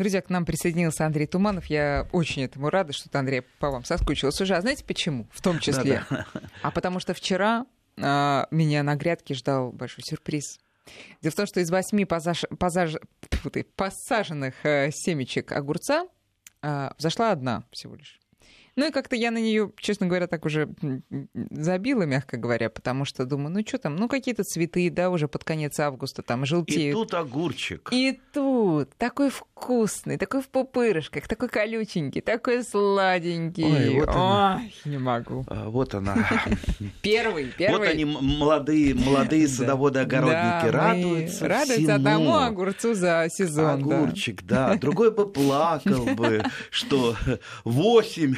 Друзья, к нам присоединился Андрей Туманов. Я очень этому рада, что Андрей по вам соскучился уже. А знаете почему? В том числе. Да, да. А потому что вчера а, меня на грядке ждал большой сюрприз. Дело в том, что из восьми позаж... Позаж... посаженных э, семечек огурца э, взошла одна всего лишь. Ну и как-то я на нее, честно говоря, так уже забила, мягко говоря, потому что думаю, ну что там, ну какие-то цветы, да, уже под конец августа там желтеют. И тут огурчик. И тут такой вкусный, такой в пупырышках, такой колюченький, такой сладенький. Ой, вот она. Ой, не могу. А, вот она. Первый, первый. Вот они, молодые, молодые садоводы-огородники, радуются Радуются одному огурцу за сезон. Огурчик, да. Другой бы плакал бы, что восемь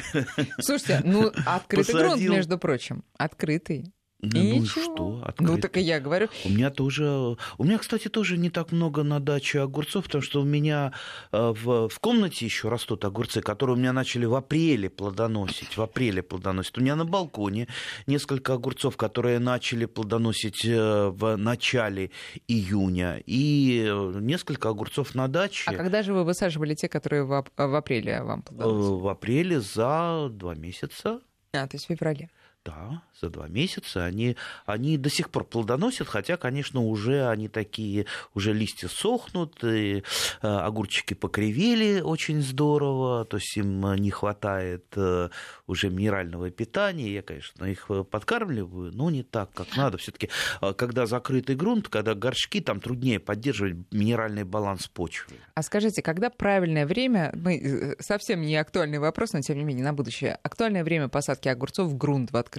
Слушайте, ну открытый грунт, между прочим, открытый. Ну, и ну что? Открытый. Ну так и я говорю. У меня тоже, у меня, кстати, тоже не так много на даче огурцов, потому что у меня э, в, в комнате еще растут огурцы, которые у меня начали в апреле плодоносить. В апреле плодоносить. У меня на балконе несколько огурцов, которые начали плодоносить э, в начале июня, и э, несколько огурцов на даче. А когда же вы высаживали те, которые в, в апреле вам плодоносили? В апреле за два месяца. А, то есть в феврале. Да, за два месяца они, они до сих пор плодоносят, хотя, конечно, уже они такие, уже листья сохнут, и э, огурчики покривели очень здорово, то есть им не хватает э, уже минерального питания. Я, конечно, их подкармливаю, но не так, как надо. Все-таки, э, когда закрытый грунт, когда горшки, там труднее поддерживать минеральный баланс почвы. А скажите, когда правильное время, мы, совсем не актуальный вопрос, но тем не менее на будущее, актуальное время посадки огурцов в грунт в?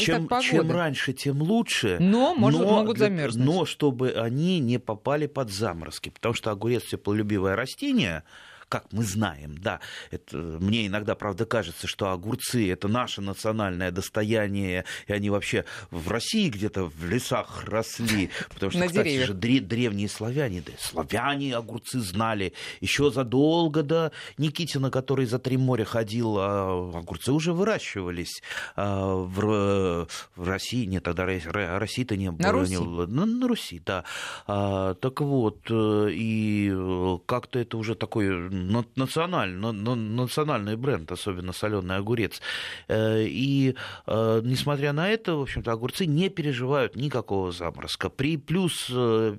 Чем, чем раньше, тем лучше. Но, может, но могут замерзнуть. Но чтобы они не попали под заморозки. Потому что огурец теплолюбивое растение, как мы знаем, да, это, мне иногда, правда, кажется, что огурцы – это наше национальное достояние, и они вообще в России где-то в лесах росли, потому что, На кстати деревьях. же, древние славяне, да, славяне огурцы знали еще задолго до Никитина, который за три моря ходил, а огурцы уже выращивались а, в, в России, нет, тогда России-то не было. На Руси? На, на Руси, да. А, так вот, э, и как-то это уже такой национальный, национальный бренд, особенно соленый огурец. Э, и э, несмотря на это, в общем-то, огурцы не переживают никакого заморозка. При плюс э,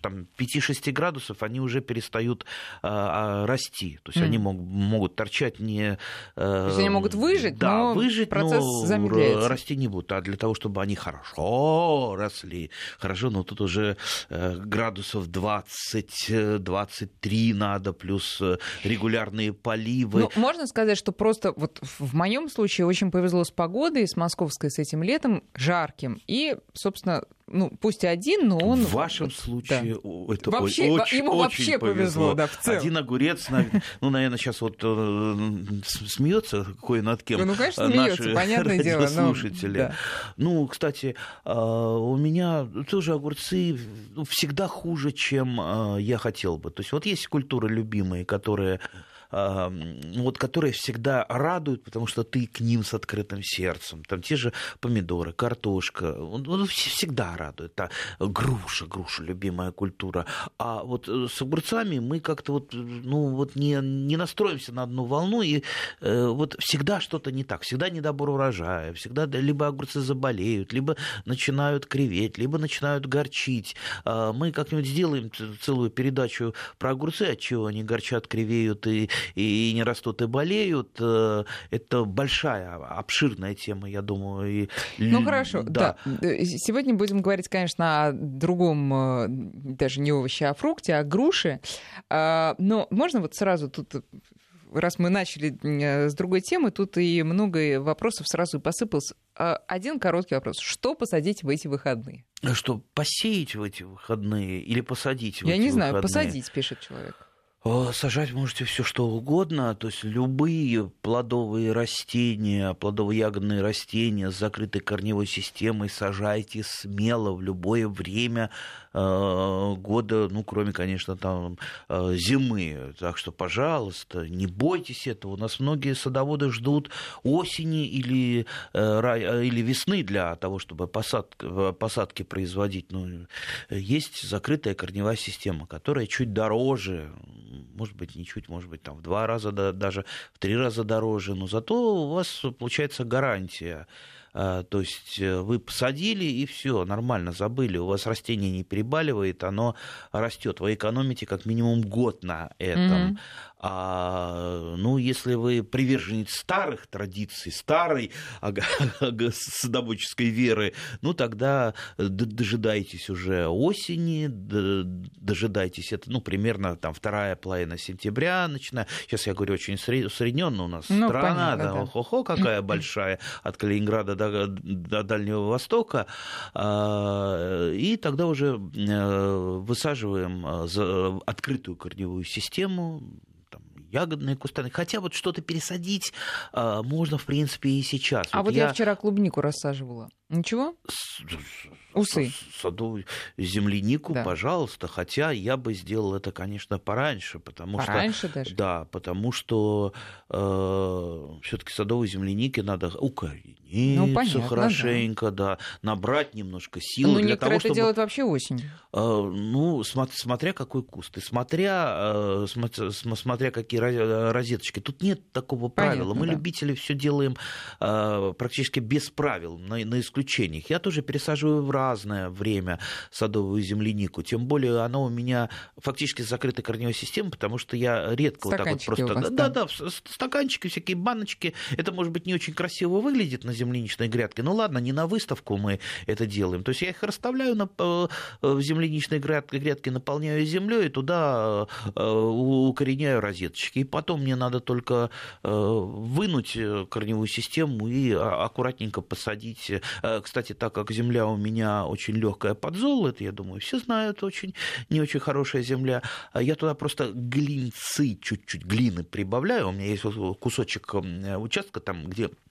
там, 5-6 градусов они уже перестают а, расти. То есть mm. они мог, могут торчать не... То есть они могут выжить, да, но выжить, процесс но замедляется. расти не будут. А для того, чтобы они хорошо росли, хорошо, но тут уже градусов 20-23 надо, плюс регулярные поливы. Ну, можно сказать, что просто вот в моем случае очень повезло с погодой, с московской, с этим летом жарким. И, собственно, ну, пусть один, но он... В вашем случае да. это вообще, очень, ему очень вообще повезло. повезло да, в целом. Один огурец, ну, наверное, сейчас вот э, смеется кое над кем ну, конечно, смеется, понятное дело. слушатели. Ну, кстати, а, у меня тоже огурцы ну, всегда хуже, чем а, я хотел бы. То есть вот есть культуры любимые, которые вот, которые всегда радуют, потому что ты к ним с открытым сердцем. Там те же помидоры, картошка, он, всегда радует. Да. Груша, груша, любимая культура. А вот э, с огурцами мы как-то вот, ну, вот не, не настроимся на одну волну, и э, вот всегда что-то не так, всегда недобор урожая, всегда либо огурцы заболеют, либо начинают криветь, либо начинают горчить. А мы как-нибудь сделаем целую передачу про огурцы, от чего они горчат, кривеют и и не растут и болеют. Э, это большая, обширная тема, я думаю. И... Ну хорошо, да. да. Э, сегодня будем говорить, конечно, о другом, э, даже не овоще, а фрукте, о груше. А, но можно вот сразу тут раз мы начали с другой темы, тут и много вопросов сразу посыпалось. А, один короткий вопрос. Что посадить в эти выходные? Что, посеять в эти выходные или посадить в Я эти не знаю, посадить, пишет человек. Сажать можете все что угодно, то есть любые плодовые растения, плодово-ягодные растения с закрытой корневой системой сажайте смело в любое время. Э, года, ну, кроме, конечно, там э, зимы. Так что, пожалуйста, не бойтесь этого. У нас многие садоводы ждут осени или, э, или весны для того, чтобы посадки, посадки производить. Ну, есть закрытая корневая система, которая чуть дороже, может быть, не чуть, может быть, там в два раза, даже в три раза дороже, но зато у вас получается гарантия то есть э, вы посадили и все, нормально, забыли, у вас растение не перебаливает, оно растет. Вы экономите как минимум год на этом. А, ну, если вы приверженец старых традиций, старой садоводческой веры, ну, тогда дожидайтесь уже осени, дожидайтесь, это, ну, примерно там вторая половина сентября, начиная, сейчас я говорю очень усредненно у нас ну, страна, понятно, да, да. хо-хо какая большая, от Калининграда до, до Дальнего Востока, а, и тогда уже э, высаживаем э, открытую корневую систему, ягодные кустарники. Хотя вот что-то пересадить а, можно, в принципе, и сейчас. А вот, вот я... я вчера клубнику рассаживала. Ничего? Усы. Садовую землянику, да. пожалуйста. Хотя я бы сделал это, конечно, пораньше, потому пораньше что... даже? Да, потому что э, все-таки садовой земляники надо укорениться ну, понятно, хорошенько, да. да, набрать немножко сил. Ну, для того, это чтобы... делают вообще осенью. Э, ну, смотря какой куст, и смотря, э, смотря какие розеточки. Тут нет такого правила. Понятно, Мы, да. любители, все делаем э, практически без правил, на, на исключениях. Я тоже пересаживаю в разное время садовую землянику. Тем более она у меня фактически закрытая корневая система, потому что я редко вот так вот просто... Вас, да, да, да, стаканчики, всякие баночки. Это, может быть, не очень красиво выглядит на земляничной грядке. Ну ладно, не на выставку мы это делаем. То есть я их расставляю на, э, в земляничной грядке, наполняю землей и туда э, укореняю розеточки. И потом мне надо только э, вынуть корневую систему и а, аккуратненько посадить Э, кстати, так как земля у меня очень легкая под золото, я думаю, все знают, очень не очень хорошая земля. А я туда просто глинцы, чуть-чуть глины прибавляю. У меня есть кусочек участка там, где Э,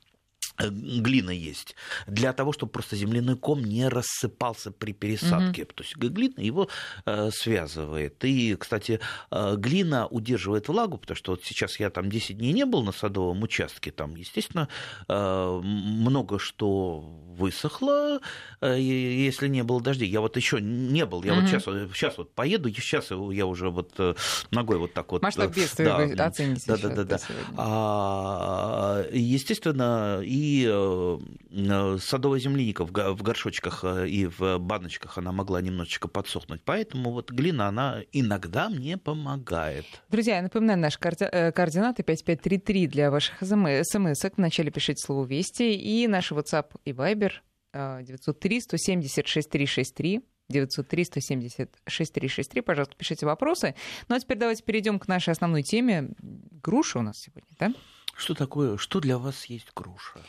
глина есть, для того, чтобы просто земляной ком не рассыпался при пересадке. Угу. То есть глина его э, связывает. И, кстати, э, глина удерживает влагу, потому что вот сейчас я там 10 дней не был на садовом участке, там, естественно, э, много что высохло, э, если не было дождей. Я вот еще не был, я угу. вот сейчас, сейчас вот поеду, сейчас я уже вот э, ногой вот так вот... Масштаб бедствия да, вы оцените да, да, да, да. А, естественно, и и э, э, садовая земляника в горшочках э, и в баночках она могла немножечко подсохнуть. Поэтому вот глина, она иногда мне помогает. Друзья, я напоминаю, наши координаты 5533 для ваших смс. Вначале пишите слово «Вести» и наши WhatsApp и Viber 903 170 6363 903 170 6363. Пожалуйста, пишите вопросы. Ну а теперь давайте перейдем к нашей основной теме. Груша у нас сегодня, да? Что такое, что для вас есть груша?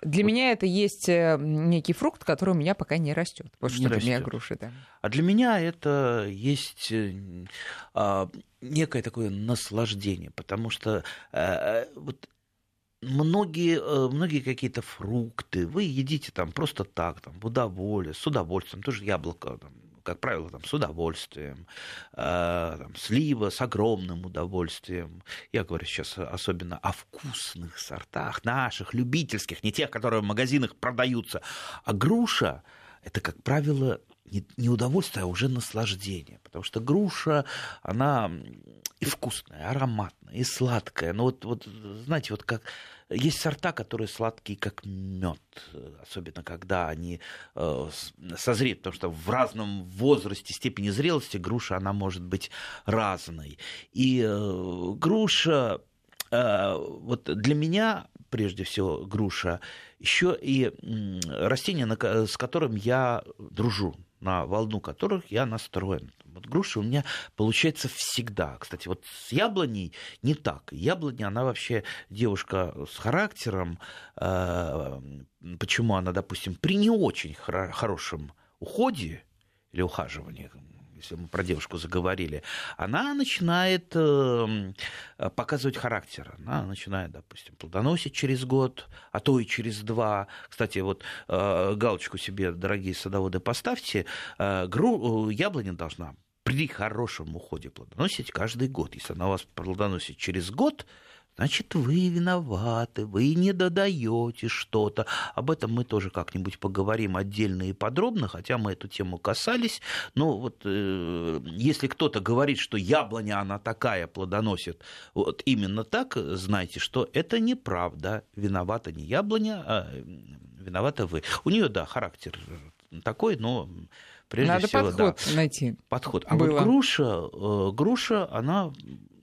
Для вот. меня это есть э, некий фрукт, который у меня пока не растет. Вот не что растет. для меня груша, да. А для меня это есть э, а, некое такое наслаждение, потому что а, вот многие, многие какие-то фрукты вы едите там просто так, там, в удовольствие, с удовольствием, тоже яблоко, там, как правило, там, с удовольствием, э, там, слива с огромным удовольствием. Я говорю сейчас особенно о вкусных сортах, наших, любительских, не тех, которые в магазинах продаются. А груша – это, как правило, не удовольствие, а уже наслаждение. Потому что груша, она и вкусная, ароматная, и сладкая. Ну вот, вот знаете, вот как есть сорта, которые сладкие, как мед, особенно когда они э, созреют, потому что в разном возрасте, степени зрелости груша, она может быть разной. И э, груша, э, вот для меня, прежде всего, груша, еще и растение, с которым я дружу, на волну которых я настроен. Вот груша у меня получается всегда. Кстати, вот с яблоней не так. Яблоня, она вообще девушка с характером. Э, почему она, допустим, при не очень хорошем уходе или ухаживании, если мы про девушку заговорили, она начинает э, показывать характер. Она начинает, допустим, плодоносить через год, а то и через два. Кстати, вот э, галочку себе, дорогие садоводы, поставьте. Э, яблоня должна при хорошем уходе плодоносить каждый год. Если она у вас плодоносит через год, значит, вы виноваты, вы не додаете что-то. Об этом мы тоже как-нибудь поговорим отдельно и подробно, хотя мы эту тему касались. Но вот э, если кто-то говорит, что яблоня, она такая, плодоносит вот именно так, знайте, что это неправда. Виновата не яблоня, а виновата вы. У нее, да, характер такой, но прежде Надо всего... подход да, найти. Подход. А Было. вот груша, э, груша, она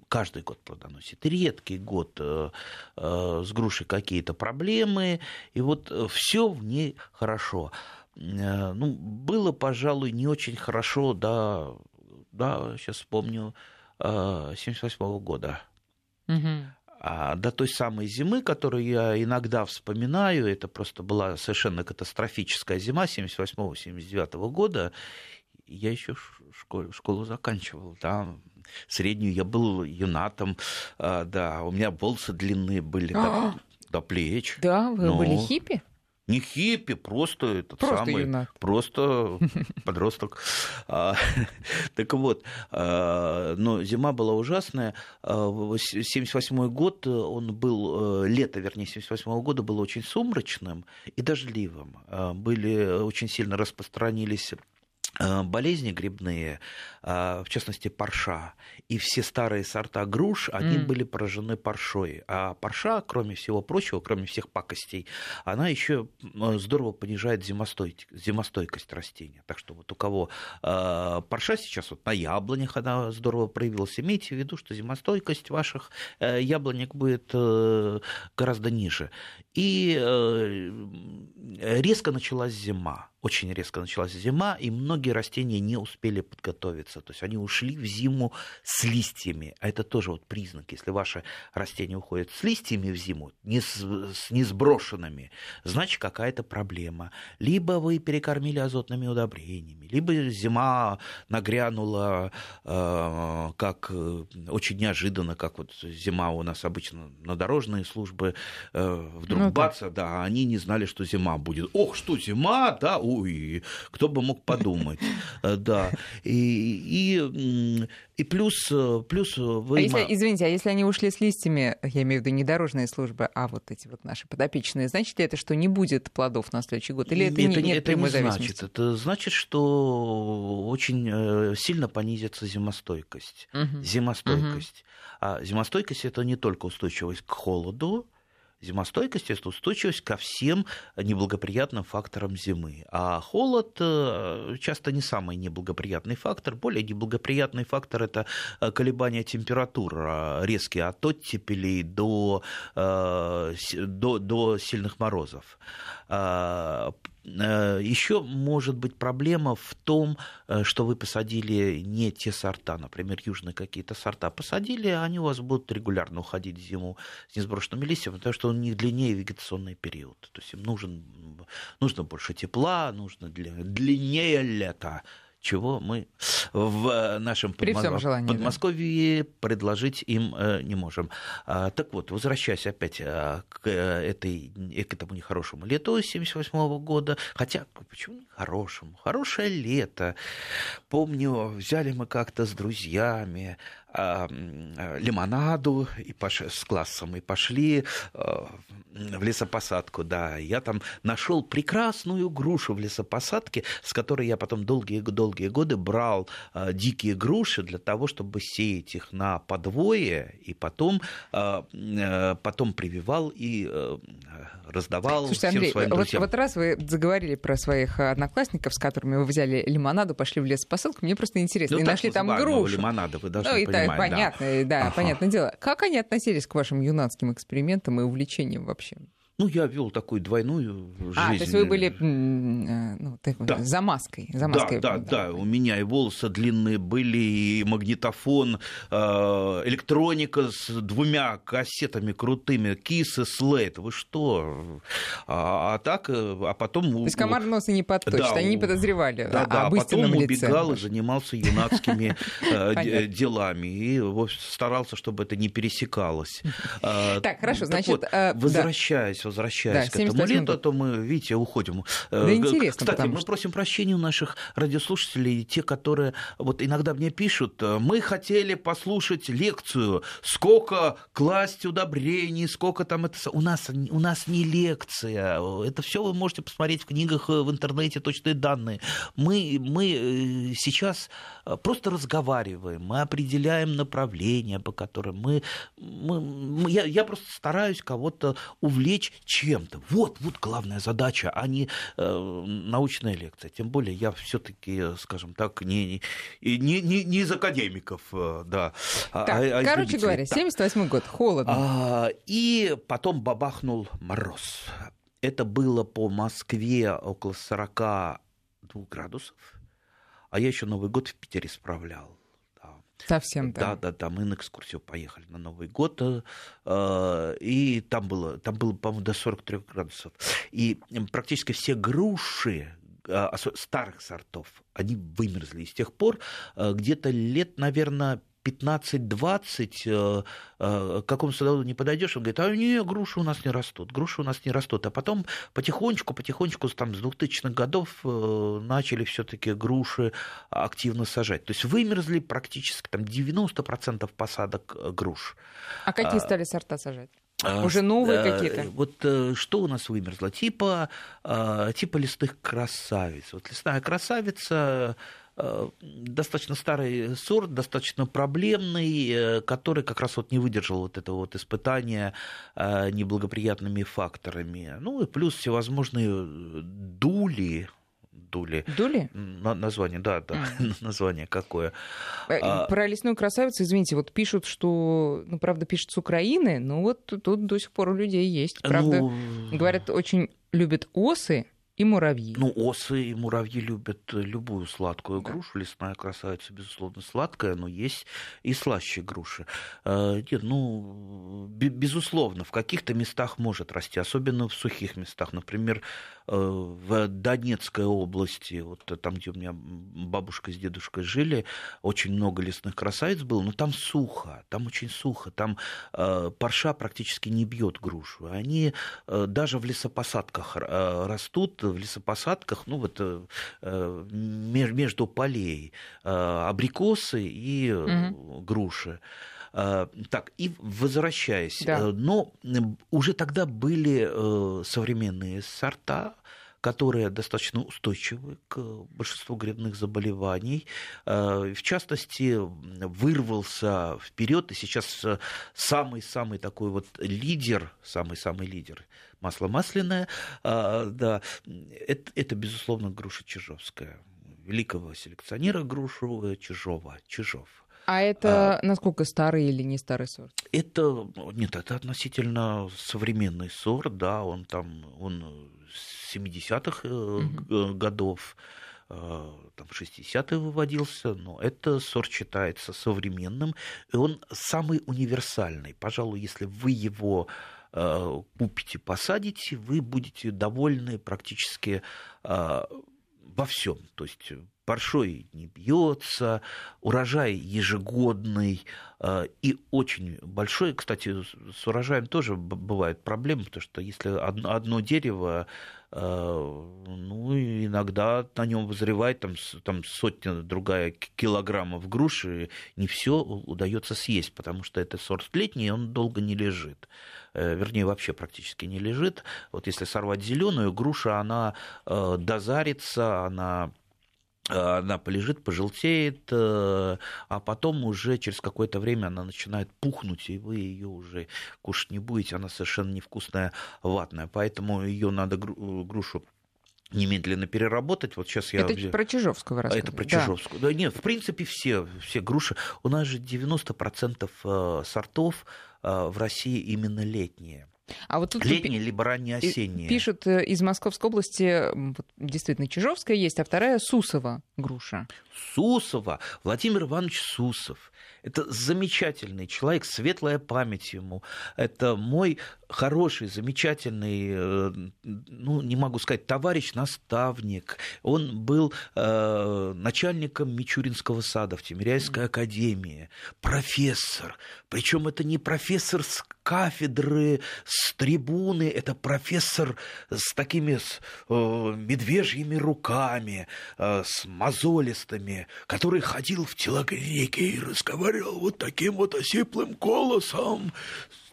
каждый год плодоносит. Редкий год э, э, с грушей какие-то проблемы, и вот все в ней хорошо. Ну, было, пожалуй, не очень хорошо, да, да, сейчас вспомню, 78 года. Угу. А до той самой зимы, которую я иногда вспоминаю, это просто была совершенно катастрофическая зима 78-79 года, я еще школу, школу заканчивал, да, среднюю я был юнатом, а, да, у меня волосы длинные были до, до плеч. Да, вы Но... были хиппи? Не хиппи, просто этот просто самый, юнак. просто подросток. А, так вот, а, но зима была ужасная. 78 год, он был, э, лето, вернее, 78 года было очень сумрачным и дождливым. Были очень сильно распространились Э, болезни грибные, э, в частности парша, и все старые сорта груш, они mm. были поражены паршой. А парша, кроме всего прочего, кроме всех пакостей, она еще э, здорово понижает зимостой... зимостойкость растения. Так что вот у кого парша сейчас вот на яблонях она здорово проявилась, имейте в виду, что зимостойкость ваших яблонек будет гораздо ниже. И резко началась зима очень резко началась зима, и многие растения не успели подготовиться. То есть они ушли в зиму с листьями. А это тоже вот признак. Если ваше растение уходит с листьями в зиму, не, с, не сброшенными, значит какая-то проблема. Либо вы перекормили азотными удобрениями, либо зима нагрянула э, как э, очень неожиданно, как вот зима у нас обычно на дорожные службы, э, вдруг ну, бац, да, они не знали, что зима будет. Ох, что зима, да, ой, кто бы мог подумать, э, да. И, и, и плюс, плюс вы... А если, извините, а если они ушли с листьями, я имею в виду не дорожные службы, а вот эти вот наши подопечные, значит ли это, что не будет плодов на следующий год? Или это, это не, нет это прямой не значит. Это значит, что очень э, сильно понизится зимостойкость. Угу. Зимостойкость. Угу. А зимостойкость это не только устойчивость к холоду, Зимостойкость – это устойчивость ко всем неблагоприятным факторам зимы. А холод э, часто не самый неблагоприятный фактор. Более неблагоприятный фактор – это э, колебания температур, резкие от оттепелей до, э, до, до сильных морозов. Э, Еще может быть проблема в том, э, что вы посадили не те сорта, например, южные какие-то сорта посадили, они у вас будут регулярно уходить в зиму с несброшенными листьями, потому что у них длиннее вегетационный период. То есть им нужен, нужно больше тепла, нужно длиннее лето чего мы в нашем При Подмос... желании, Подмосковье да. предложить им э, не можем. А, так вот, возвращаясь опять э, к, этой, к этому нехорошему лету 1978 года, хотя почему нехорошему? Хорошее лето. Помню, взяли мы как-то с друзьями лимонаду и пош... с классом и пошли а, в лесопосадку, да. Я там нашел прекрасную грушу в лесопосадке, с которой я потом долгие-долгие годы брал а, дикие груши для того, чтобы сеять их на подвое и потом, потом прививал и раздавал Слушайте, всем Андрей, своим друзьям. Вот, вот раз вы заговорили про своих одноклассников, с которыми вы взяли лимонаду, пошли в лесопосадку, мне просто интересно. Ну, и нашли там грушу. лимонада, вы должны ну, понимать. Понятно, да, да ага. понятное дело. Как они относились к вашим юнацким экспериментам и увлечениям вообще? Ну, я вел такую двойную жизнь. А, то есть вы были э, ну, да. за маской. За маской да, да, да, у меня и волосы длинные были, и магнитофон, э, электроника с двумя кассетами крутыми, кисы, слейт. Вы что? А, а так, э, а потом... То есть комар носа не подточит, да, они не подозревали да, да, об а потом лице. убегал и занимался юнацкими делами. И старался, чтобы это не пересекалось. Так, хорошо, значит... Возвращаясь возвращаясь да, к этому лету, то мы, видите, уходим. Э, да интересно, Кстати, мы что... просим прощения у наших радиослушателей, те, которые вот иногда мне пишут, э, мы хотели послушать лекцию, сколько класть удобрений, сколько там это... У нас, у нас не лекция, это все вы можете посмотреть в книгах, э, в интернете, точные данные. Мы, мы сейчас просто разговариваем, мы определяем направления, по которым мы... мы я, я просто стараюсь кого-то увлечь чем-то. Вот, вот главная задача, а не э, научная лекция. Тем более я все-таки, скажем так, не, не, не, не из академиков, э, да. А, так, а, а короче говоря, 78 год, холодно. А, и потом бабахнул мороз. Это было по Москве около 42 градусов. А я еще Новый год в Питере справлял. Совсем, да. Да, да, да. Мы на экскурсию поехали на Новый год, э, и там было, там было, по-моему, до 43 градусов. И практически все груши, э, старых сортов, они вымерзли. И с тех пор э, где-то лет, наверное, 15-20 э, э, к какому садоводу не подойдешь, он говорит, а не, груши у нас не растут, груши у нас не растут. А потом потихонечку, потихонечку там, с 2000-х годов э, начали все таки груши активно сажать. То есть вымерзли практически там 90% посадок груш. А какие стали сорта сажать? А, Уже новые какие-то? Вот что у нас вымерзло? Типа, типа лесных красавиц. Вот лесная красавица достаточно старый сорт, достаточно проблемный, э, который как раз вот не выдержал вот этого вот испытания э, неблагоприятными факторами. Ну и плюс всевозможные дули, дули. Дули? название, да, да, mm. название какое. А про лесную красавицу, извините, вот пишут, что, ну, правда, пишут с Украины, но вот тут до сих пор у людей есть. Правда, ну... говорят, очень любят осы, и муравьи. Ну, осы и муравьи любят любую сладкую грушу. Лесная красавица, безусловно, сладкая, но есть и слаще груши. Э, нет, ну, безусловно, в каких-то местах может расти, особенно в сухих местах. Например, э, в Донецкой области, вот там, где у меня бабушка с дедушкой жили, очень много лесных красавиц было, но там сухо, там очень сухо, там э, парша практически не бьет грушу. Они даже в лесопосадках растут, в лесопосадках, ну вот э, э, между полей э, абрикосы и угу. груши. Так, и возвращаясь, да. но уже тогда были современные сорта, которые достаточно устойчивы к большинству грибных заболеваний. В частности, вырвался вперед, и сейчас самый-самый такой вот лидер, самый-самый лидер масло масляное, а, да, это, это, безусловно, груша чижовская, великого селекционера грушу Чижова, Чижов. А это а, насколько старый или не старый сорт? Это нет, это относительно современный сорт, да, он там он с 70-х угу. годов, э, там в 60-е выводился, но это сорт считается современным, и он самый универсальный. Пожалуй, если вы его Э, купите, посадите, вы будете довольны практически э, во всем. То есть паршой не бьется, урожай ежегодный э, и очень большой. Кстати, с урожаем тоже бывают проблемы, потому что если одно дерево ну, иногда на нем вызревает там, там сотня другая килограммов груши, не все удается съесть, потому что это сорт летний, он долго не лежит. Э, вернее, вообще практически не лежит. Вот если сорвать зеленую, груша, она э, дозарится, она э, она полежит, пожелтеет, а потом уже через какое-то время она начинает пухнуть, и вы ее уже кушать не будете, она совершенно невкусная, ватная. Поэтому ее надо грушу немедленно переработать. Вот сейчас я... Это про Чижовского рассказываю. Это про да. Чижовскую. Да, нет, в принципе, все, все груши. У нас же 90% сортов в России именно летние. А вот тут Летние, либо раннеосенние. Пишут э, из Московской области, действительно, Чижовская есть, а вторая Сусова груша. Сусова, Владимир Иванович Сусов. Это замечательный человек, светлая память ему. Это мой хороший, замечательный, э, ну, не могу сказать, товарищ, наставник. Он был э, начальником Мичуринского сада в Тимиряйской академии, профессор. Причем это не профессор с кафедры, с трибуны, это профессор с такими с, э, медвежьими руками, э, с мозолистыми, который ходил в телогрейке и разговаривал вот таким вот осиплым голосом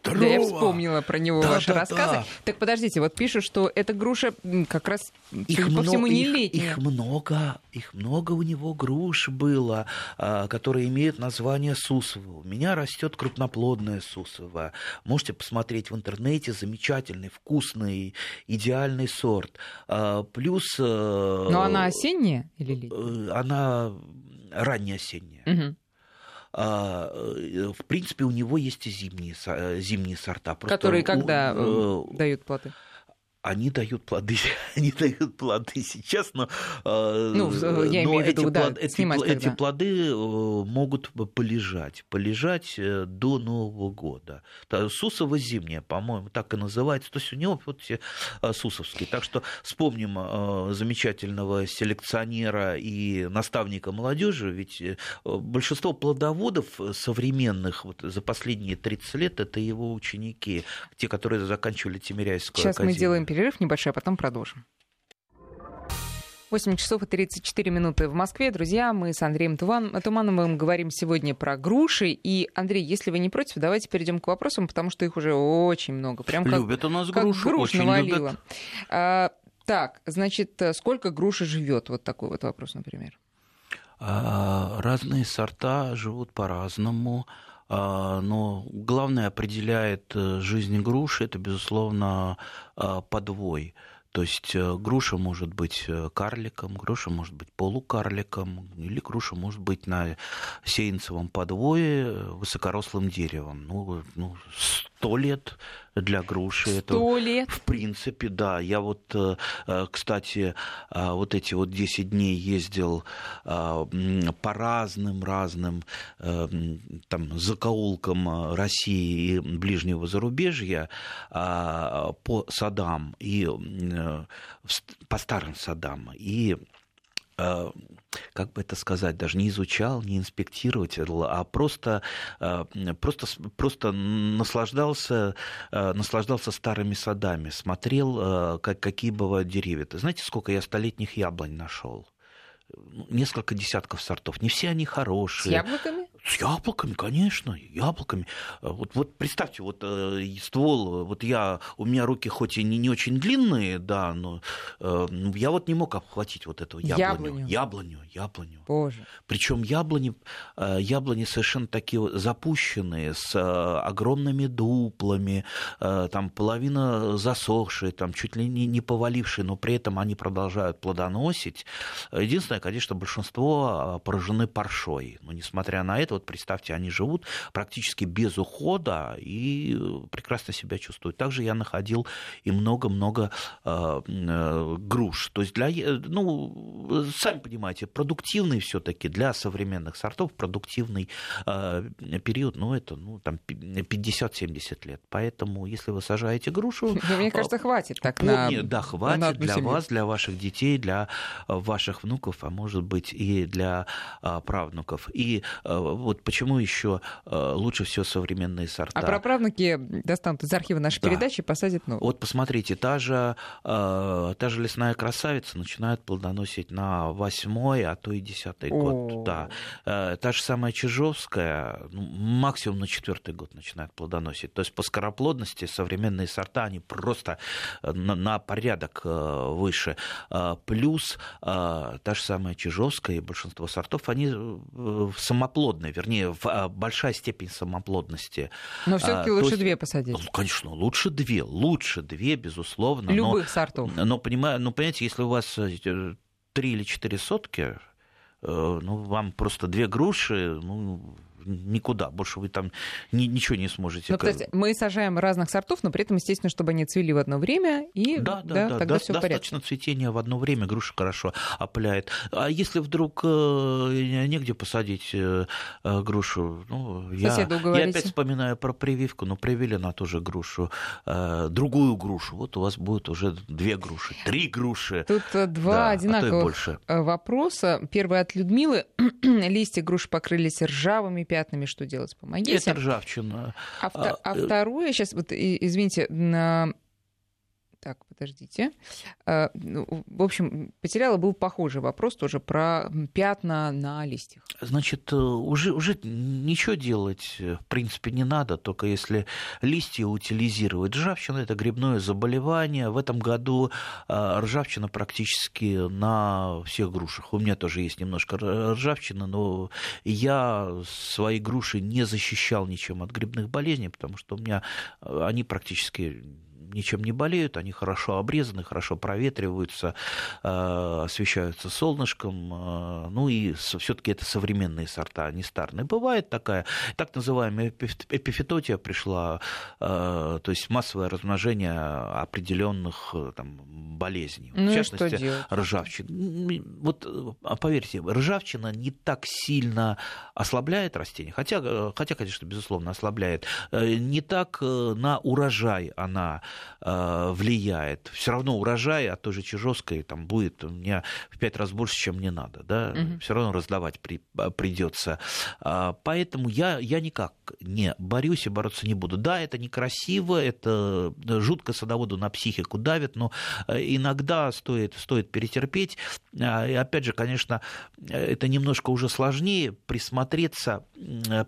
Здорово. Да, я вспомнила про него да, ваши да, рассказы. Да. Так подождите, вот пишут, что эта груша как раз, их по много, всему, не летняя. Их, их много, их много у него груш было, а, которые имеют название сусово. У меня растет крупноплодная сусово. Можете посмотреть в интернете, замечательный, вкусный, идеальный сорт. А, плюс... Э, Но она осенняя или летняя? Э, она раннеосенняя. Угу. А, э, в принципе, у него есть и зимние, э, зимние сорта. Просто Которые когда у, э, дают плоды? Они дают плоды, они дают плоды сейчас, но, ну, я но эти, виду, плод, да, эти, эти плоды могут полежать, полежать до Нового года. Сусово зимняя, по-моему, так и называется. То есть у него вот все сусовские. Так что вспомним замечательного селекционера и наставника молодежи, ведь большинство плодоводов современных вот за последние 30 лет это его ученики, те, которые заканчивали Тимиряйскую Сейчас академию. мы делаем перерыв небольшой, а потом продолжим. 8 часов и 34 минуты в Москве. Друзья, мы с Андреем Туман, Тумановым говорим сегодня про груши. И, Андрей, если вы не против, давайте перейдем к вопросам, потому что их уже очень много. Прям как, любят у нас грушу, как груш очень навалило. Любят. А, так, значит, сколько груши живет? Вот такой вот вопрос, например. А, разные сорта живут по-разному. А, но главное определяет э, жизнь груши, это, безусловно, а, подвой. То есть э, груша может быть э, карликом, груша может быть полукарликом, или груша может быть на сеянцевом подвое высокорослым деревом. Ну, ну, сто лет для груши. Сто лет? В принципе, да. Я вот, э, э, кстати, э, вот эти вот 10 дней ездил по разным-разным там закоулкам России и ближнего зарубежья по садам и по старым садам. И как бы это сказать, даже не изучал, не инспектировать, а просто, э, просто, просто наслаждался, э, наслаждался старыми садами, смотрел, как, какие бывают деревья. Ты знаете, сколько я столетних яблонь нашел? Несколько десятков сортов. Не все они хорошие. С яблоками? С яблоками, конечно, яблоками. Э, вот, вот представьте, вот э, ствол, вот я, у меня руки хоть и не, не очень длинные, да, но э, я вот не мог обхватить вот эту яблоню. Яблоню, яблоню. яблоню. Боже. Причем яблони, э, яблони совершенно такие запущенные, с э, огромными дуплами, э, там половина засохшие, там чуть ли не, не повалившие, но при этом они продолжают плодоносить. Единственное, конечно, большинство э, поражены паршой. Но несмотря на это, вот представьте, они живут практически без ухода и прекрасно себя чувствуют. Также я находил и много-много э, э, груш. То есть для, э, ну, сами понимаете, продуктивный все-таки для современных сортов продуктивный э, период, ну, это ну, там 50-70 лет. Поэтому, если вы сажаете грушу... Мне кажется, хватит так помни, на... Да, хватит на для семью. вас, для ваших детей, для ваших внуков, а может быть и для правнуков. И вот почему еще э, лучше всего современные сорта. А праправнуки достанут из архива нашей да. передачи и посадят новые. Вот посмотрите, та же, э, та же лесная красавица начинает плодоносить на восьмой, а то и десятый год. Да. Э, та же самая Чижовская, ну, максимум на четвертый год начинает плодоносить. То есть по скороплодности современные сорта, они просто на, на порядок выше. Плюс та же самая Чижовская и большинство сортов, они самоплодные, вернее, в а, большая степень самоплодности. Но все-таки а, лучше есть, две посадить. Ну, конечно, лучше две, лучше две, безусловно. Любых но, сортов. Но, понимаю, ну, понимаете, если у вас э, три или четыре сотки, э, ну, вам просто две груши, ну, никуда. Больше вы там ни, ничего не сможете. Ну, то есть мы сажаем разных сортов, но при этом, естественно, чтобы они цвели в одно время, и да, да, да, тогда да, все достаточно цветения в одно время, груша хорошо опыляет. А если вдруг э, негде посадить э, грушу, ну, я, я опять вспоминаю про прививку, но привили на ту же грушу, другую грушу. Вот у вас будет уже две груши, три груши. Тут два да, одинаковых а вопроса. Первый от Людмилы. Листья груши покрылись ржавыми пятнами. Что делать? Помогите. Это ржавчина. А, а, а второе, сейчас, вот, извините, на так, подождите. А, ну, в общем, потеряла был похожий вопрос тоже про пятна на листьях. Значит, э, уже, уже ничего делать, э, в принципе, не надо, только если листья утилизировать. Ржавчина – это грибное заболевание. В этом году э, ржавчина практически на всех грушах. У меня тоже есть немножко ржавчины, но я свои груши не защищал ничем от грибных болезней, потому что у меня они практически ничем не болеют, они хорошо обрезаны, хорошо проветриваются, э, освещаются солнышком, э, ну и все-таки это современные сорта, они старые. Бывает такая, так называемая эпифитотия пришла, э, то есть массовое размножение определенных там, болезней, ну в частности, ржавчина. Вот поверьте, ржавчина не так сильно ослабляет растение, хотя, хотя, конечно, безусловно, ослабляет, не так на урожай она влияет. Все равно урожай от той же Чижовской там будет у меня в пять раз больше, чем мне надо. Да? Угу. Все равно раздавать при, э, придется. А, поэтому я, я никак не борюсь и бороться не буду. Да, это некрасиво, это жутко садоводу на психику давит, но э, иногда стоит, стоит перетерпеть. А, и опять же, конечно, это немножко уже сложнее присмотреться,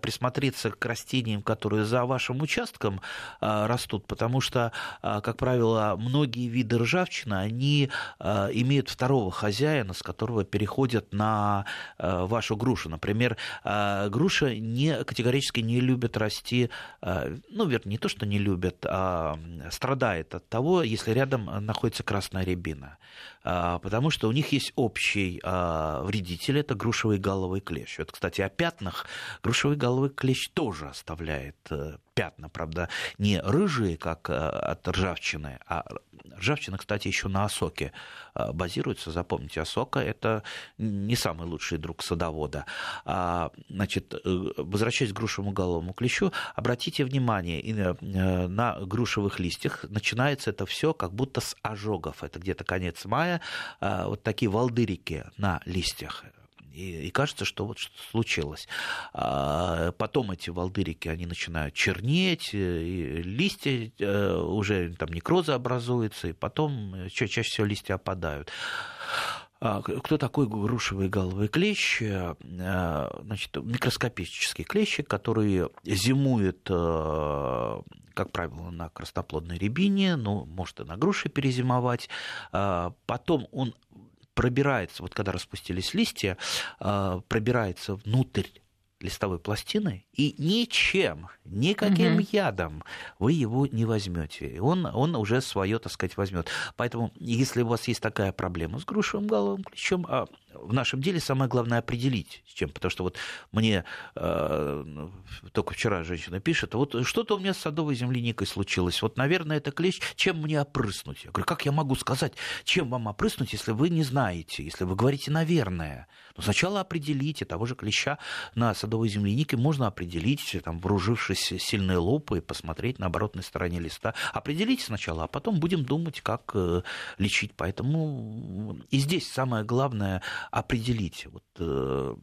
присмотреться к растениям, которые за вашим участком растут, потому что а, как правило, многие виды ржавчины, они а, имеют второго хозяина, с которого переходят на а, вашу грушу. Например, груша не, категорически не любит расти, ну, вернее, не то, что не любят, а страдает от того, если рядом находится красная рябина. Потому что у них есть общий вредитель, это грушевый галловый клещ. Вот, кстати, о пятнах грушевый галловый клещ тоже оставляет э, пятна, правда, не рыжие, как э, от ржавчины, а ржавчина, кстати, еще на осоке базируется. Запомните, осока – это не самый лучший друг садовода. А, значит, э, возвращаясь к грушевому головому клещу, обратите внимание, на грушевых листьях начинается это все как будто с ожогов. Это где-то конец мая, вот такие волдырики на листьях и, и кажется, что вот что случилось. А потом эти волдырики, они начинают чернеть, э, листья э, уже там некрозы образуются, и потом э, чаще всего листья опадают. А кто такой грушевый головый клещ? Значит, микроскопический клещик, который зимует, как правило, на красноплодной рябине, ну, может и на груше перезимовать. А потом он пробирается, вот когда распустились листья, а, пробирается внутрь листовой пластины, и ничем, никаким угу. ядом вы его не возьмете. Он, он уже свое, так сказать, возьмет. Поэтому, если у вас есть такая проблема с грушевым головым ключом, а в нашем деле самое главное определить, с чем. Потому что вот мне э, только вчера женщина пишет, вот что-то у меня с садовой земляникой случилось. Вот, наверное, это клещ, чем мне опрыснуть? Я говорю, как я могу сказать, чем вам опрыснуть, если вы не знаете, если вы говорите «наверное»? Но сначала определите того же клеща на садовой землянике, можно определить, там, вооружившись сильной лупой, посмотреть на оборотной стороне листа. Определите сначала, а потом будем думать, как э, лечить. Поэтому и здесь самое главное определить. Вот, э,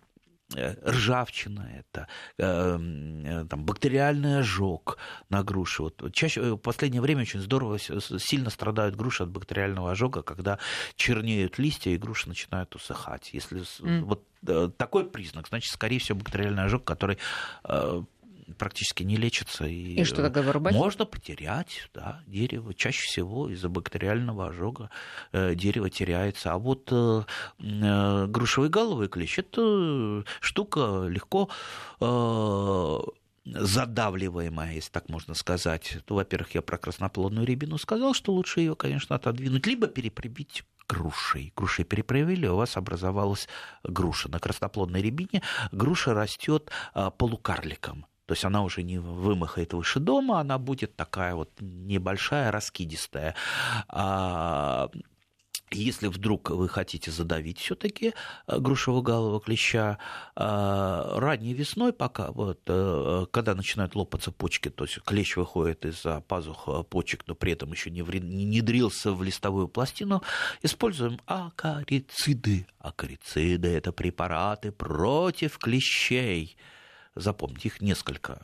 э, ржавчина это, э, там, бактериальный ожог на груши. Вот чаще, в последнее время очень здорово, сильно страдают груши от бактериального ожога, когда чернеют листья, и груши начинают усыхать. Если mm. вот такой признак, значит, скорее всего, бактериальный ожог, который практически не лечится. И, и что тогда вырубать? Можно потерять да, дерево. Чаще всего из-за бактериального ожога э, дерево теряется. А вот э, э, грушевый галовый клещ – это штука легко э, задавливаемая, если так можно сказать. Ну, во-первых, я про красноплодную рябину сказал, что лучше ее, конечно, отодвинуть, либо переприбить грушей. Грушей перепроявили, у вас образовалась груша. На красноплодной рябине груша растет а, полукарликом. То есть она уже не вымахает выше дома, она будет такая вот небольшая, раскидистая. А, если вдруг вы хотите задавить все-таки э, грушевоголового клеща, э, ранней весной, пока, вот, э, когда начинают лопаться почки, то есть клещ выходит из-за пазух почек, но при этом еще не внедрился в листовую пластину, используем акарициды. Акарициды – это препараты против клещей. Запомните, их несколько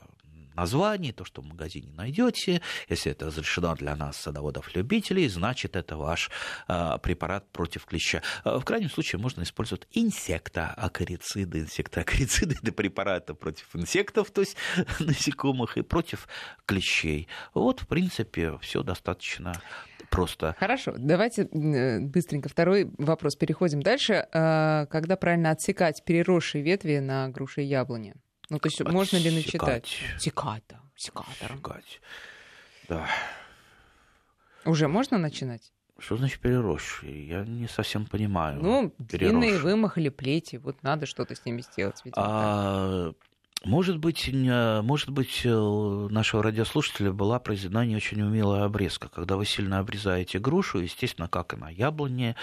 названий, то, что в магазине найдете. Если это разрешено для нас, садоводов-любителей, значит, это ваш э, препарат против клеща. А, в крайнем случае можно использовать инсектоакарициды. Инсектоакарициды – это препараты против инсектов, то есть насекомых, и против клещей. Вот, в принципе, все достаточно просто. Хорошо, давайте э, быстренько второй вопрос. Переходим дальше. А, когда правильно отсекать переросшие ветви на груши и яблони? Ну, то есть Отсекать. можно ли начитать? Секата. Секатором. Секать. Да. Уже можно начинать? Что значит переросшие? Я не совсем понимаю. Ну, длинные вымахали плети, вот надо что-то с ними сделать. Видимо, а, может быть, может быть, у нашего радиослушателя была произведена не очень умелая обрезка. Когда вы сильно обрезаете грушу, естественно, как и на яблоне,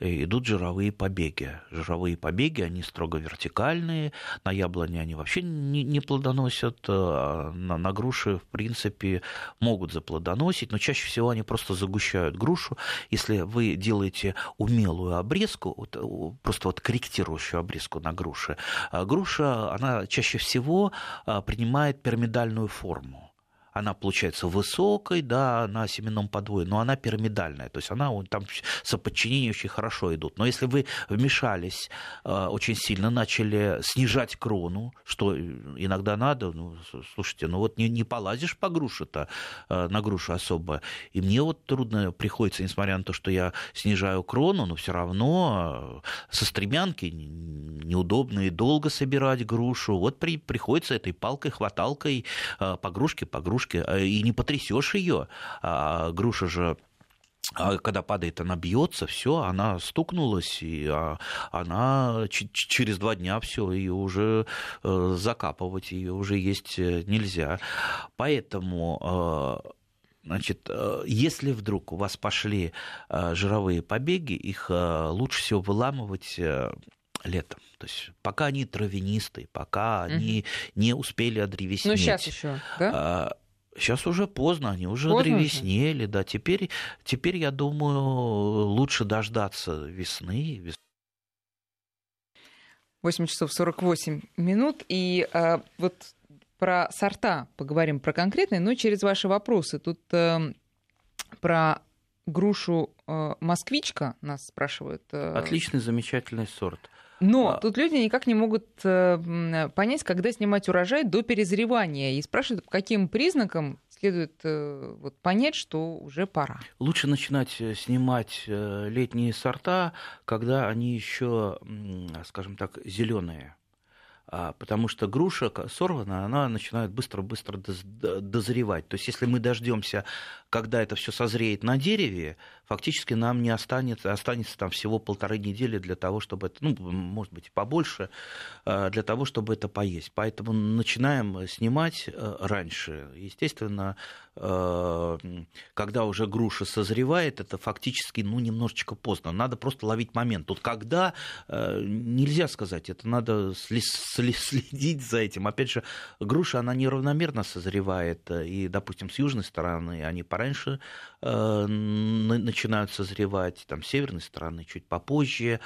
э, идут жировые побеги. Жировые побеги, они строго вертикальные. На яблоне они вообще не, не плодоносят. А на, на груши, в принципе, могут заплодоносить, но чаще всего они просто загущают грушу. Если вы делаете умелую обрезку, вот, просто вот корректирующую обрезку на груши, а груша, она чаще всего всего а, принимает пирамидальную форму она получается высокой, да, на семенном подвое, но она пирамидальная, то есть она там соподчинения очень хорошо идут. Но если вы вмешались э, очень сильно, начали снижать крону, что иногда надо, ну, слушайте, ну вот не, не полазишь по груше-то, э, на грушу особо, и мне вот трудно приходится, несмотря на то, что я снижаю крону, но все равно э, со стремянки неудобно и долго собирать грушу, вот при, приходится этой палкой, хваталкой э, по грушке, по грушке игрушки, э, и не потрясешь ее. А груша же а когда падает, она бьется, все, она стукнулась, и а, она через два дня все, ее уже э, закапывать, ее уже есть э, нельзя. Поэтому Значит, если вдруг у вас пошли жировые побеги, их лучше всего выламывать летом. То есть пока они травянистые, пока угу. они не успели одревеснеть. Ну, сейчас еще, да? Сейчас уже поздно, они уже поздно древеснели, уже? да. Теперь, теперь, я думаю, лучше дождаться весны. 8 часов 48 минут. И а, вот про сорта поговорим, про конкретные, но через ваши вопросы. Тут а, про грушу а, москвичка нас спрашивают. А... Отличный, замечательный сорт. Но а... тут люди никак не могут э, понять, когда снимать урожай до перезревания. И спрашивают, по каким признакам следует э, вот, понять, что уже пора. Лучше начинать э, снимать летние сорта, когда они еще, скажем так, зеленые. А, потому что груша сорвана, она начинает быстро-быстро дозревать. То есть, если мы дождемся, когда это все созреет на дереве, фактически нам не останется, останется там всего полторы недели для того, чтобы это, ну, может быть, побольше, а, для того, чтобы это поесть. Поэтому начинаем снимать э, раньше. Естественно, э, когда уже груша созревает, это фактически, ну, немножечко поздно. Надо просто ловить момент. Тут когда, э, нельзя сказать, это надо следить за этим. Опять же, груша, она неравномерно созревает, и, допустим, с южной стороны они пораньше э, начинают созревать, там, с северной стороны чуть попозже.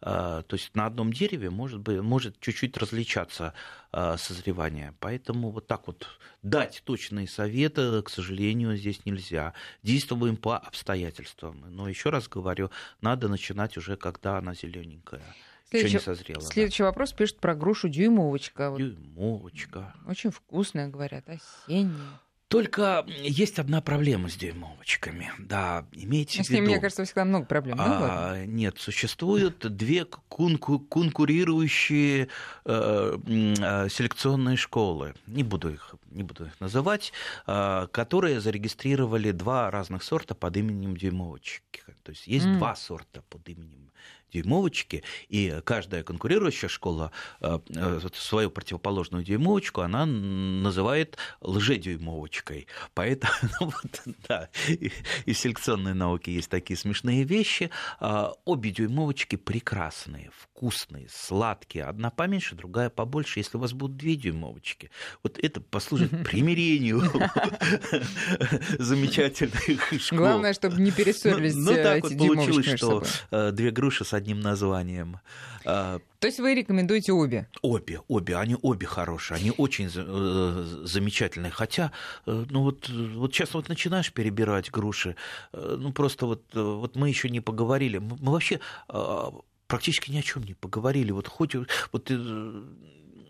Э, то есть на одном дереве может, быть, может чуть-чуть различаться э, созревание. Поэтому вот так вот дать точные советы, к сожалению, здесь нельзя. Действуем по обстоятельствам. Но еще раз говорю, надо начинать уже, когда она зелененькая. Следующий, не созрело. Следующий да. вопрос пишет про грушу дюймовочка. Дюймовочка. Очень вкусная, говорят, осенняя. Только есть одна проблема с дюймовочками. Да, имейте с в виду. ними, мне кажется, всегда много проблем. А, нет, существуют две конку- конкурирующие э, э, селекционные школы. Не буду их, не буду их называть, э, которые зарегистрировали два разных сорта под именем дюймовочки. То есть есть mm. два сорта под именем дюймовочки, и каждая конкурирующая школа э, э, свою противоположную дюймовочку она называет лжедюймовочкой. Поэтому, ну, вот, да, и, и в селекционной науке есть такие смешные вещи. А, обе дюймовочки прекрасные, вкусные, сладкие. Одна поменьше, другая побольше. Если у вас будут две дюймовочки, вот это послужит примирению замечательных школ. Главное, чтобы не перессорились Ну, ну так вот получилось, что две груши одним названием. А, То есть вы рекомендуете обе? Обе, обе, они обе хорошие, они очень э, замечательные. Хотя, э, ну вот, вот сейчас вот начинаешь перебирать груши, э, ну просто вот, вот мы еще не поговорили, мы вообще а, практически ни о чем не поговорили. Вот хоть вот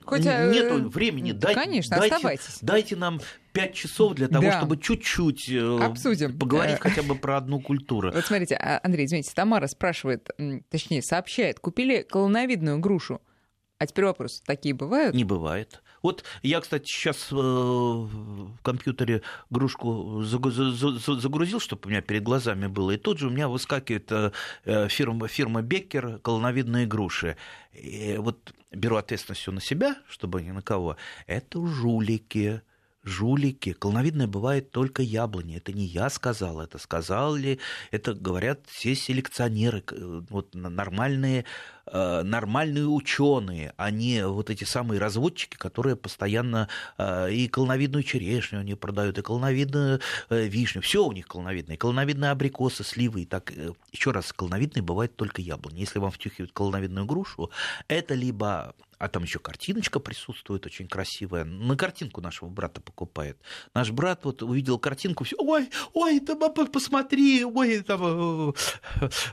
Хоть, Нету времени. Дайте, Конечно, дайте, оставайтесь. Дайте нам пять часов для того, да. чтобы чуть-чуть Обсудим. поговорить хотя бы про одну культуру. Вот смотрите, а, Андрей, извините, Тамара спрашивает, точнее, сообщает, купили колоновидную грушу. А теперь вопрос, такие бывают? Не бывает. Вот я, кстати, сейчас э, в компьютере игрушку загрузил, чтобы у меня перед глазами было, и тут же у меня выскакивает э, э, фирма, фирма Беккер колоновидные груши. И вот беру ответственность на себя, чтобы ни на кого. Это жулики, жулики. Колоновидное бывает только яблони. Это не я сказал, это сказали, это говорят все селекционеры, вот нормальные Э, нормальные ученые, а не вот эти самые разводчики, которые постоянно э, и колоновидную черешню они продают, и колоновидную э, вишню. Все у них колоновидное. Колоновидные абрикосы, сливы. И так, еще раз, колоновидные бывает только яблони. Если вам втюхивают колоновидную грушу, это либо а там еще картиночка присутствует очень красивая. На картинку нашего брата покупает. Наш брат вот увидел картинку, все, ой, ой, там, посмотри, ой, там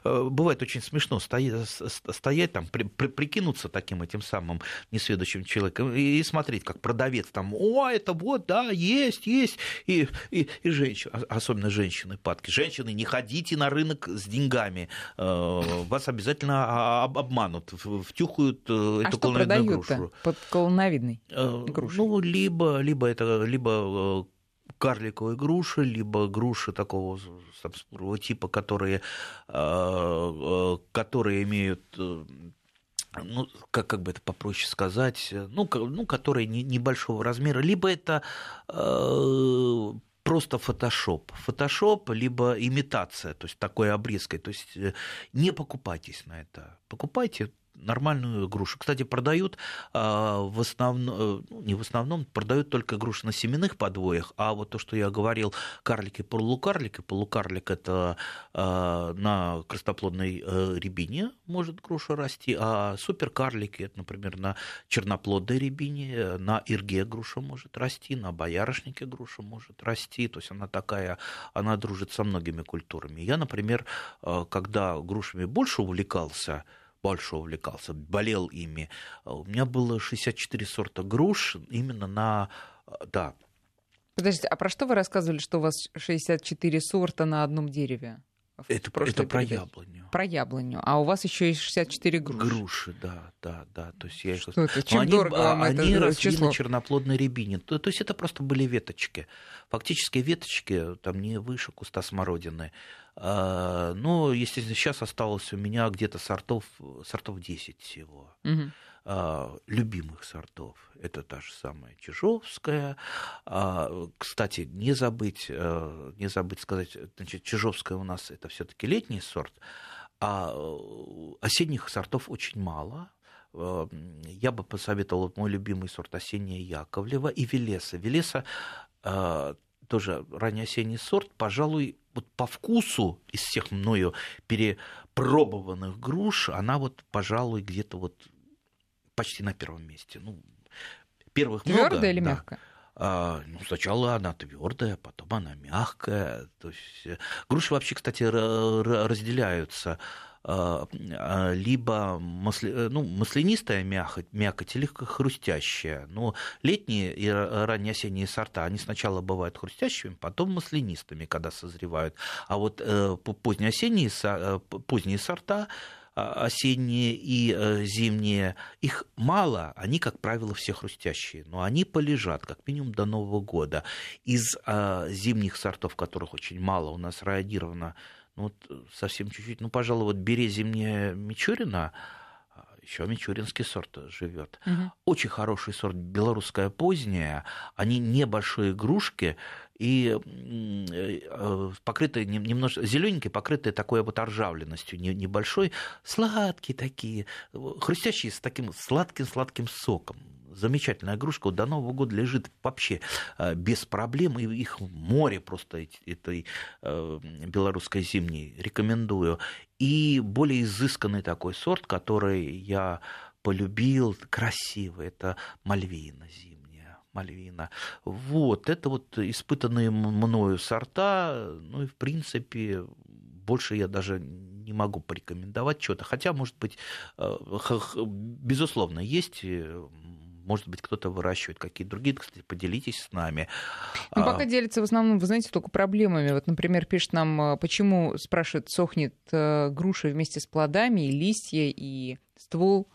бывает очень смешно стоять, стоять там, при, при, прикинуться таким этим самым несведущим человеком и, и смотреть, как продавец там, о, это вот, да, есть, есть, и, и, и женщины, а, особенно женщины падки. Женщины, не ходите на рынок с деньгами, э, вас обязательно обманут, втюхают э, а эту что грушу. под колоновидной э, грушей? Ну, либо, либо это, либо карликовые груши, либо груши такого типа, которые, а, которые имеют э, ну, как, как бы это попроще сказать, ну, ну которые не, небольшого размера, либо это э, просто фотошоп. Фотошоп, либо имитация, то есть такой обрезкой. То есть э, не покупайтесь на это. Покупайте нормальную грушу. Кстати, продают а, в основном, э, ну, не в основном, продают только груши на семенных подвоях, а вот то, что я говорил, карлики, полукарлики, полукарлик это а, на крастоплодной э, рябине может груша расти, а суперкарлики, это, например, на черноплодной рябине, на ирге груша может расти, на боярышнике груша может расти, то есть она такая, она дружит со многими культурами. Я, например, э, когда грушами больше увлекался, больше увлекался, болел ими. У меня было 64 сорта груш именно на... Да. Подождите, а про что вы рассказывали, что у вас 64 сорта на одном дереве? Это, это про яблоню. Про яблоню. А у вас еще есть 64 груши. Груши, да, да, да. То есть я их... Что это? Чем они, дорого вам они это росли число? на черноплодной рябине. То, то есть это просто были веточки. Фактически веточки там не выше куста смородины. А, но, естественно, сейчас осталось у меня где-то сортов, сортов 10 всего. Угу любимых сортов. Это та же самая Чижовская. А, кстати, не забыть, э, не забыть сказать, значит, Чижовская у нас это все-таки летний сорт, а э, осенних сортов очень мало. Э, я бы посоветовал мой любимый сорт осенняя Яковлева и Велеса. Велеса тоже раннеосенний сорт, пожалуй, вот по вкусу из всех мною перепробованных груш, она вот, пожалуй, где-то вот почти на первом месте. Ну, первых Твердая много. или да. мягкая? А, ну, сначала она твердая, потом она мягкая. То есть, э, груши вообще, кстати, разделяются либо масли, ну, маслянистая мякоть, мякоть или хрустящая. Но летние и раннеосенние сорта, они сначала бывают хрустящими, потом маслянистыми, когда созревают. А вот позднеосенние, поздние сорта, а, осенние и э, зимние, их мало, они, как правило, все хрустящие, но они полежат как минимум до Нового года. Из а, зимних сортов, которых очень мало у нас радировано, ну, вот э, совсем чуть-чуть, ну, пожалуй, вот бери зимняя Мичурина, еще мичуринский сорт живет. Угу. Очень хороший сорт, белорусская поздняя. Они небольшие игрушки и э, покрытые немножко зелененькие, покрытые такой вот ржавленностью небольшой, сладкие такие, хрустящие с таким сладким-сладким соком замечательная игрушка. До Нового года лежит вообще э, без проблем. И их море просто этой э, белорусской зимней. Рекомендую. И более изысканный такой сорт, который я полюбил, красивый, это мальвина зимняя. Мальвина. Вот, это вот испытанные мною сорта, ну и в принципе больше я даже не могу порекомендовать что-то. Хотя, может быть, э, безусловно, есть может быть, кто-то выращивает какие-то другие. Кстати, поделитесь с нами. Ну, пока делится в основном, вы знаете, только проблемами. Вот, например, пишет нам, э, почему, спрашивает, сохнет э, груша вместе с плодами, и листья, и ствол.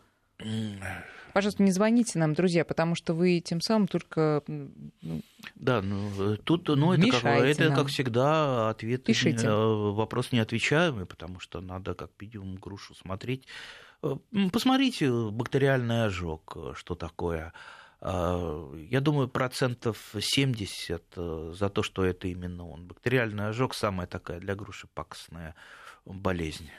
Пожалуйста, не звоните нам, друзья, потому что вы тем самым только... Ну, да, ну, тут ну, это, как, это как всегда ответ, Пишите. Э, вопрос неотвечаемый, потому что надо как минимум грушу смотреть Э, посмотрите бактериальный ожог, что такое. А, я думаю, процентов 70 э, за то, что это именно он. Бактериальный ожог самая такая для груши пакостная болезнь.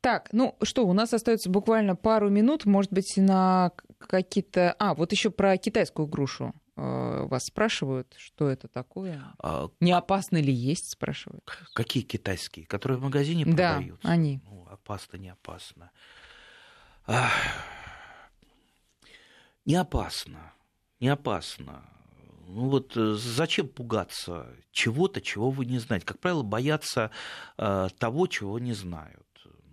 Так, ну что, у нас остается буквально пару минут, может быть, на какие-то... А, вот еще про китайскую грушу вас спрашивают, что это такое. А... Не опасно ли есть, спрашивают. Какие китайские? Которые в магазине продаются? Да, они. Ну, опасно, не опасно. Ах. Не опасно, не опасно. Ну вот э, зачем пугаться чего-то, чего вы не знаете? Как правило, боятся э, того, чего не знают.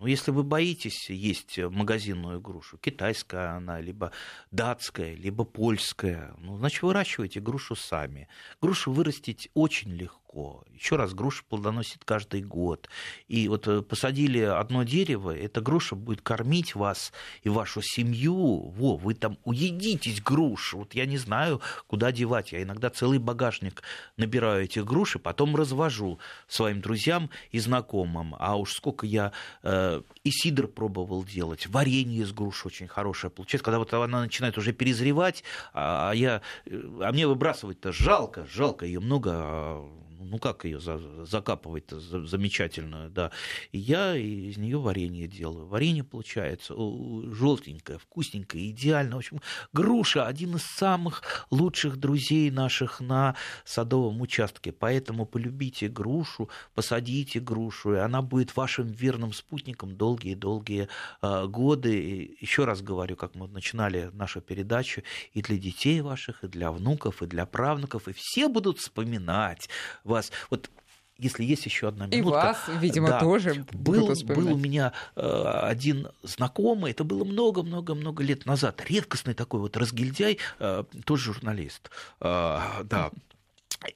Но если вы боитесь есть магазинную грушу, китайская она, либо датская, либо польская, ну, значит, выращивайте грушу сами. Грушу вырастить очень легко легко. Еще раз, груша плодоносит каждый год. И вот э, посадили одно дерево, эта груша будет кормить вас и вашу семью. Во, вы там уедитесь груш. Вот я не знаю, куда девать. Я иногда целый багажник набираю этих груш и потом развожу своим друзьям и знакомым. А уж сколько я э, и сидр пробовал делать, варенье из груш очень хорошее получается. Когда вот она начинает уже перезревать, а, а я, э, а мне выбрасывать-то жалко, жалко ее много, а ну как ее закапывать-то замечательную, да. И я из нее варенье делаю. Варенье получается желтенькое, вкусненькое, идеально. В общем, груша один из самых лучших друзей наших на садовом участке. Поэтому полюбите грушу, посадите грушу, и она будет вашим верным спутником долгие-долгие а, годы. Еще раз говорю, как мы начинали нашу передачу, и для детей ваших, и для внуков, и для правнуков, и все будут вспоминать вас. Вот если есть еще одна минутка. И вас, видимо, да, тоже был, был у меня э, один знакомый, это было много-много-много лет назад, редкостный такой вот разгильдяй, э, тоже журналист, э, да,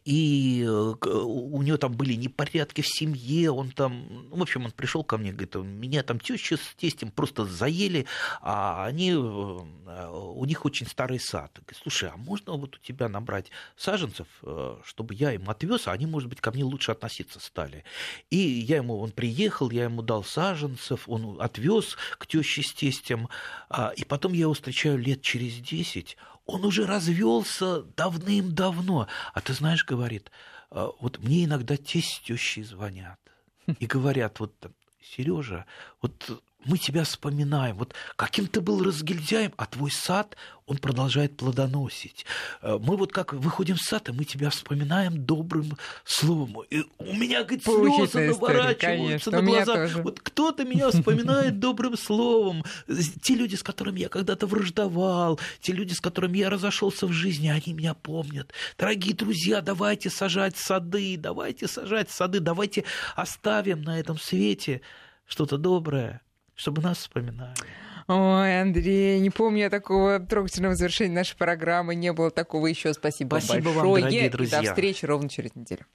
и э, у него там были непорядки в семье, он там, ну, в общем, он пришел ко мне, говорит, меня там теща с тестем просто заели, а они, э, у них очень старый сад. Говорит, слушай, а можно вот у тебя набрать саженцев, э, чтобы я им отвез, а они, может быть, ко мне лучше относиться стали. И я ему, он приехал, я ему дал саженцев, он отвез к теще с тестем, а, и потом я его встречаю лет через десять, он уже развелся давным-давно. А ты знаешь, говорит, «А, вот мне иногда тесть звонят и говорят, вот Сережа, вот мы тебя вспоминаем. Вот каким ты был разгильдяем, а твой сад, он продолжает плодоносить. Э, мы вот как выходим в сад, и мы тебя вспоминаем добрым словом. И у меня, говорит, слезы наворачиваются на глаза. Вот кто-то меня вспоминает добрым словом. Те люди, с которыми я когда-то враждовал, те люди, с которыми я разошелся в жизни, они меня помнят. Дорогие друзья, давайте сажать сады, давайте сажать сады, давайте оставим на этом свете что-то доброе, чтобы нас вспоминали. Ой, Андрей, не помню я такого трогательного завершения нашей программы. Не было такого еще. Спасибо, Спасибо большое. вам, дорогие друзья. И до встречи ровно через неделю.